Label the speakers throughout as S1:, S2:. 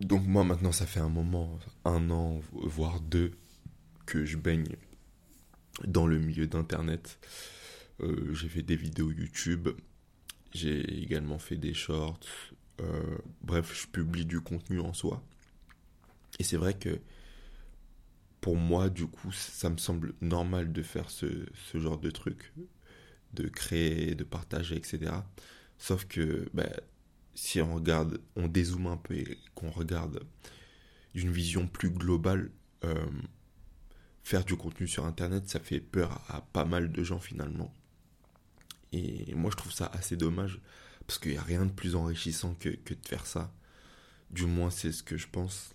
S1: donc moi maintenant ça fait un moment, un an, voire deux, que je baigne dans le milieu d'Internet. Euh, j'ai fait des vidéos YouTube, j'ai également fait des shorts, euh, bref, je publie du contenu en soi. Et c'est vrai que pour moi, du coup, ça me semble normal de faire ce, genre de truc, de créer, de partager, etc. Sauf que ben, si on regarde, on dézoome un peu et qu'on regarde d'une vision plus globale, euh, faire du contenu sur Internet, ça fait peur à pas mal de gens finalement. Et moi, je trouve ça assez dommage parce qu'il n'y a rien de plus enrichissant que, de faire ça. Du moins, c'est ce que je pense.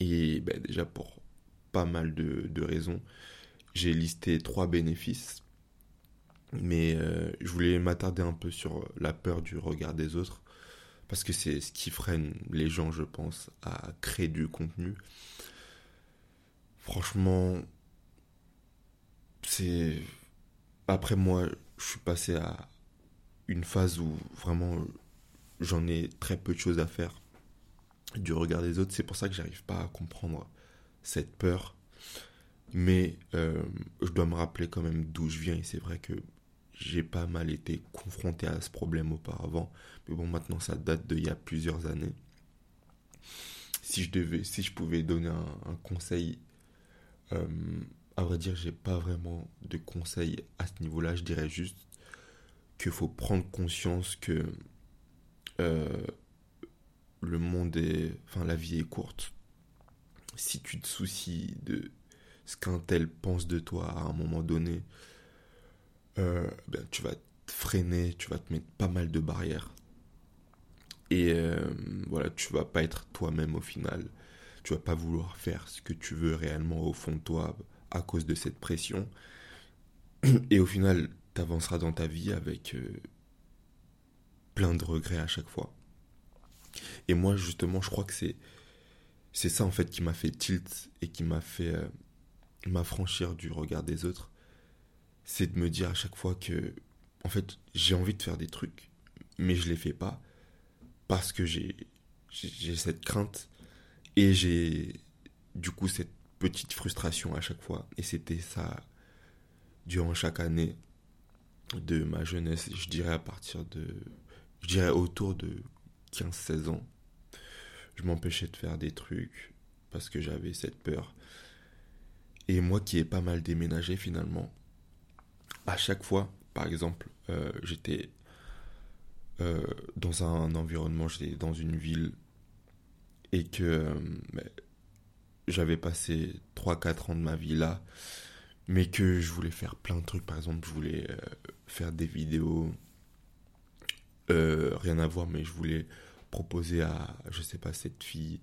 S1: Et ben, déjà, pour pas mal de raisons, j'ai listé trois bénéfices mais euh, je voulais m'attarder un peu sur la peur du regard des autres, parce que c'est ce qui freine les gens, je pense, à créer du contenu. Franchement, c'est... Après moi, je suis passé à une phase où vraiment j'en ai très peu de choses à faire du regard des autres. C'est pour ça que j'arrive pas à comprendre cette peur. Mais euh, je dois me rappeler quand même d'où je viens et c'est vrai que j'ai pas mal été confronté à ce problème auparavant. Mais bon, maintenant, ça date d'il y a plusieurs années. Si je devais, si je pouvais donner un, conseil, euh, à vrai dire, j'ai pas vraiment de conseil à ce niveau-là. Je dirais juste qu'il faut prendre conscience que euh, le monde est, enfin, la vie est courte. Si tu te soucies de ce qu'un tel pense de toi à un moment donné, euh, ben, tu vas te freiner, tu vas te mettre pas mal de barrières. Et euh, voilà, tu vas pas être toi-même au final. Tu vas pas vouloir faire ce que tu veux réellement au fond de toi à cause de cette pression. Et au final, tu avanceras dans ta vie avec euh, plein de regrets à chaque fois. Et moi, justement, je crois que c'est c'est ça en fait qui m'a fait tilt et qui m'a fait m'affranchir du regard des autres c'est de me dire à chaque fois que, en fait, j'ai envie de faire des trucs, mais je les fais pas parce que j'ai j'ai cette crainte et j'ai du coup cette petite frustration à chaque fois. Et c'était ça durant chaque année de ma jeunesse, je dirais à partir de, je dirais autour de 15-16 ans. Je m'empêchais de faire des trucs parce que j'avais cette peur. Et moi qui ai pas mal déménagé finalement, à chaque fois, par exemple, euh, j'étais euh, dans un environnement, j'étais dans une ville et que euh, j'avais passé 3-4 ans de ma vie là, mais que je voulais faire plein de trucs. Par exemple, je voulais faire des vidéos, rien à voir, mais je voulais proposer à, je sais pas, cette fille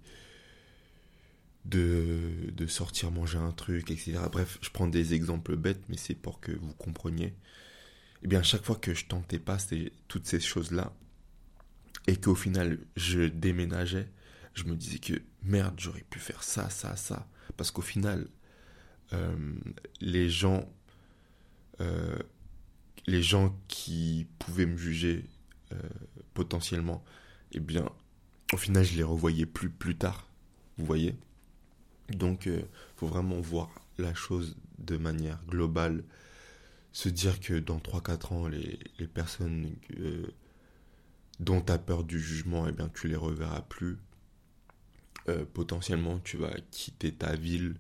S1: de, de sortir manger un truc, etc. Bref, je prends des exemples bêtes, mais c'est pour que vous compreniez. Et eh bien, chaque fois que je tentais pas toutes ces choses-là, et qu'au final je déménageais, je me disais que merde, j'aurais pu faire ça, ça, ça. Parce qu'au final, euh, les gens, euh, les gens qui pouvaient me juger euh, potentiellement, eh bien, au final, je les revoyais plus plus tard. Vous voyez? Donc, il euh, faut vraiment voir la chose de manière globale. Se dire que dans 3-4 ans, les, personnes euh, dont tu as peur du jugement, eh bien, tu les reverras plus. Euh, potentiellement, tu vas quitter ta ville.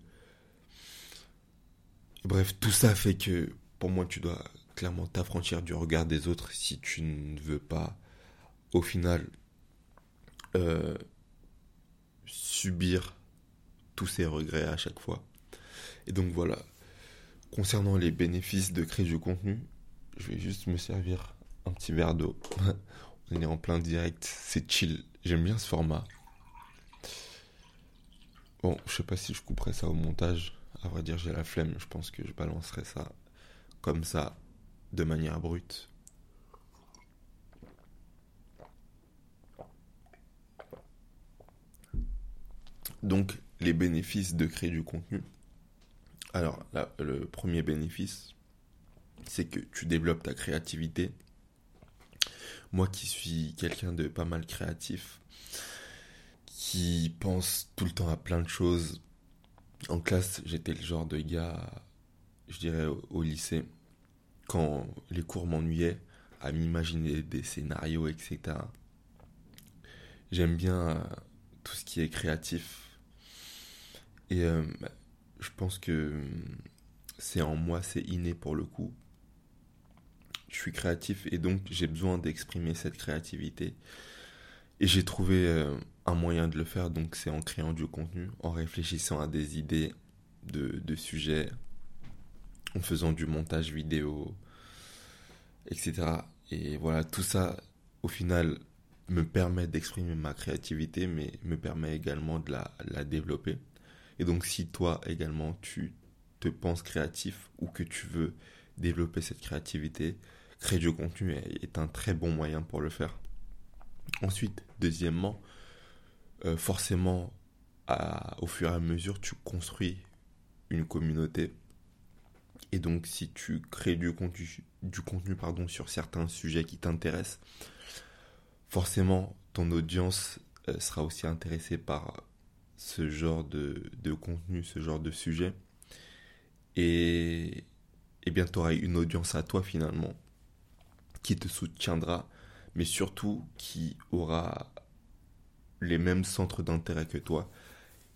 S1: Bref, tout ça fait que, pour moi, tu dois clairement t'affranchir du regard des autres si tu ne veux pas, au final, subir tous ces regrets à chaque fois. Et donc voilà, concernant les bénéfices de créer du contenu, je vais juste me servir un petit verre d'eau. On est en plein direct, c'est chill. J'aime bien ce format. Bon, je sais pas si je couperai ça au montage. À vrai dire, j'ai la flemme. Je pense que je balancerai ça comme ça, de manière brute. Donc, les bénéfices de créer du contenu. Alors, le premier bénéfice, c'est que tu développes ta créativité. Moi qui suis quelqu'un de pas mal créatif, qui pense tout le temps à plein de choses. En classe, j'étais le genre de gars, je dirais au lycée, quand les cours m'ennuyaient, à m'imaginer des scénarios, etc. J'aime bien euh, tout ce qui est créatif. Et euh, je pense que c'est en moi, c'est inné pour le coup. Je suis créatif et donc j'ai besoin d'exprimer cette créativité. Et j'ai trouvé euh, un moyen de le faire, donc c'est en créant du contenu, en réfléchissant à des idées de, de sujets, en faisant du montage vidéo, etc. Et voilà, tout ça, au final, me permet d'exprimer ma créativité, mais me permet également de la, la développer. Et donc, si toi également, tu te penses créatif ou que tu veux développer cette créativité, créer du contenu est un très bon moyen pour le faire. Ensuite, deuxièmement, euh, forcément, au fur et à mesure, tu construis une communauté et donc, si tu crées du contenu, pardon, sur certains sujets qui t'intéressent, forcément, ton audience euh, sera aussi intéressée par ce genre de, contenu, ce genre de sujet. Et, et bien, tu auras une audience à toi finalement qui te soutiendra, mais surtout qui aura les mêmes centres d'intérêt que toi.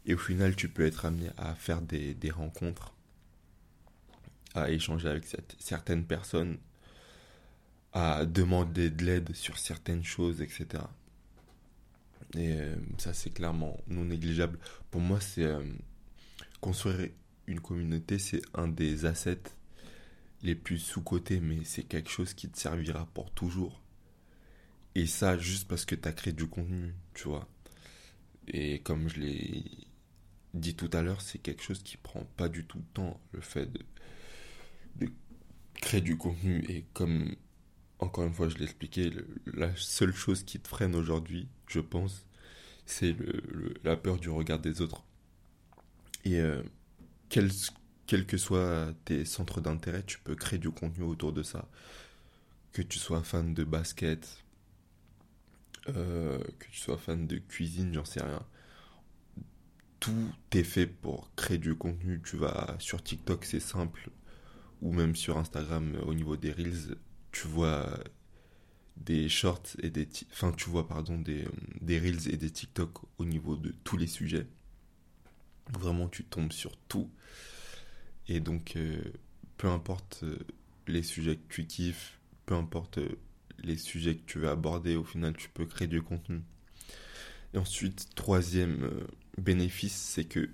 S1: Et au final, tu peux être amené à faire des, des rencontres à échanger avec certaines personnes, à demander de l'aide sur certaines choses, etc. Et euh, ça, c'est clairement non négligeable. Pour moi, c'est euh, construire une communauté, c'est un des assets les plus sous-cotés, mais c'est quelque chose qui te servira pour toujours. Et ça, juste parce que tu as créé du contenu, tu vois. Et comme je l'ai dit tout à l'heure, c'est quelque chose qui prend pas du tout de temps, le fait de de créer du contenu et comme encore une fois je l'ai expliqué, la seule chose qui te freine aujourd'hui, je pense, c'est la peur du regard des autres. Et euh, quels quel que soient tes centres d'intérêt, tu peux créer du contenu autour de ça. Que tu sois fan de basket, euh, que tu sois fan de cuisine, j'en sais rien. Tout est fait pour créer du contenu. Tu vas sur TikTok, c'est simple ou même sur Instagram au niveau des reels, tu vois des shorts et des enfin tu vois pardon des, des reels et des TikTok au niveau de tous les sujets. Vraiment tu tombes sur tout. Et donc euh, peu importe euh, les sujets que tu kiffes, peu importe euh, les sujets que tu veux aborder, au final tu peux créer du contenu. Et ensuite, troisième bénéfice, c'est que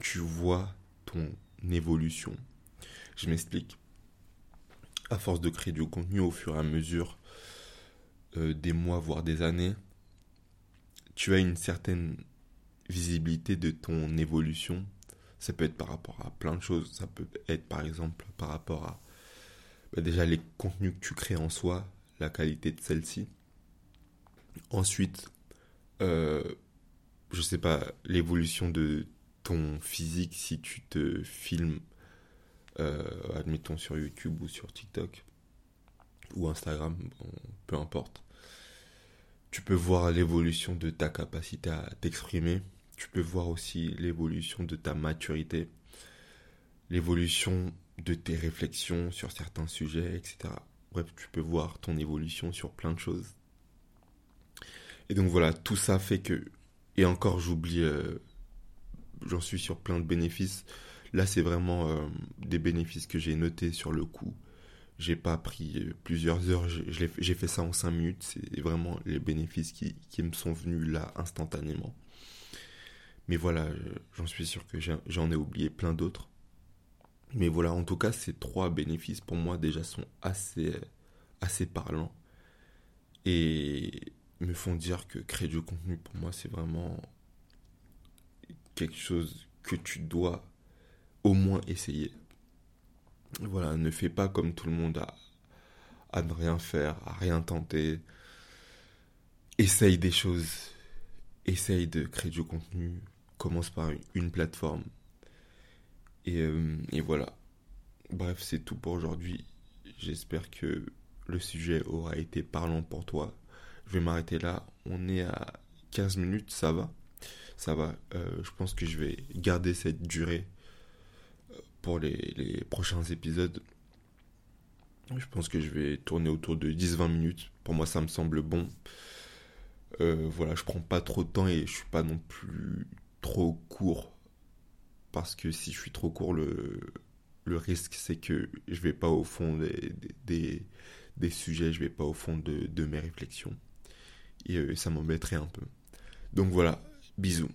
S1: tu vois ton évolution je m'explique. À force de créer du contenu au fur et à mesure euh, des mois, voire des années, tu as une certaine visibilité de ton évolution. Ça peut être par rapport à plein de choses. Ça peut être par exemple par rapport à bah, déjà les contenus que tu crées en soi, la qualité de celle-ci. Ensuite, euh, je sais pas, l'évolution de ton physique si tu te filmes admettons sur YouTube ou sur TikTok ou Instagram, peu importe. Tu peux voir l'évolution de ta capacité à t'exprimer. Tu peux voir aussi l'évolution de ta maturité, l'évolution de tes réflexions sur certains sujets, etc. Bref, tu peux voir ton évolution sur plein de choses. Et donc voilà, tout ça fait que... Et encore, j'oublie, euh, j'en suis sur plein de bénéfices. Là, c'est vraiment euh, des bénéfices que j'ai notés sur le coup. J'ai pas pris euh, plusieurs heures, j'ai fait ça en 5 minutes. C'est vraiment les bénéfices qui, me sont venus là instantanément. Mais voilà, euh, j'en suis sûr que j'en ai oublié plein d'autres. Mais voilà, en tout cas, ces trois bénéfices pour moi déjà sont assez, assez parlants. Et me font dire que créer du contenu pour moi, c'est vraiment quelque chose que tu dois au moins essayer. Voilà, ne fais pas comme tout le monde à, à ne rien faire, à rien tenter. Essaye des choses. Essaye de créer du contenu. Commence par une plateforme. Et, euh, et voilà. Bref, c'est tout pour aujourd'hui. J'espère que le sujet aura été parlant pour toi. Je vais m'arrêter là. On est à 15 minutes, ça va. ça va. Euh, je pense que je vais garder cette durée les, prochains épisodes. Je pense que je vais tourner autour de 10-20 minutes. Pour moi, ça me semble bon. Euh, voilà, je prends pas trop de temps et je suis pas non plus trop court. Parce que si je suis trop court, le, risque c'est que je vais pas au fond des, sujets, je vais pas au fond de, de mes réflexions. Et ça m'embêterait un peu. Donc voilà, bisous.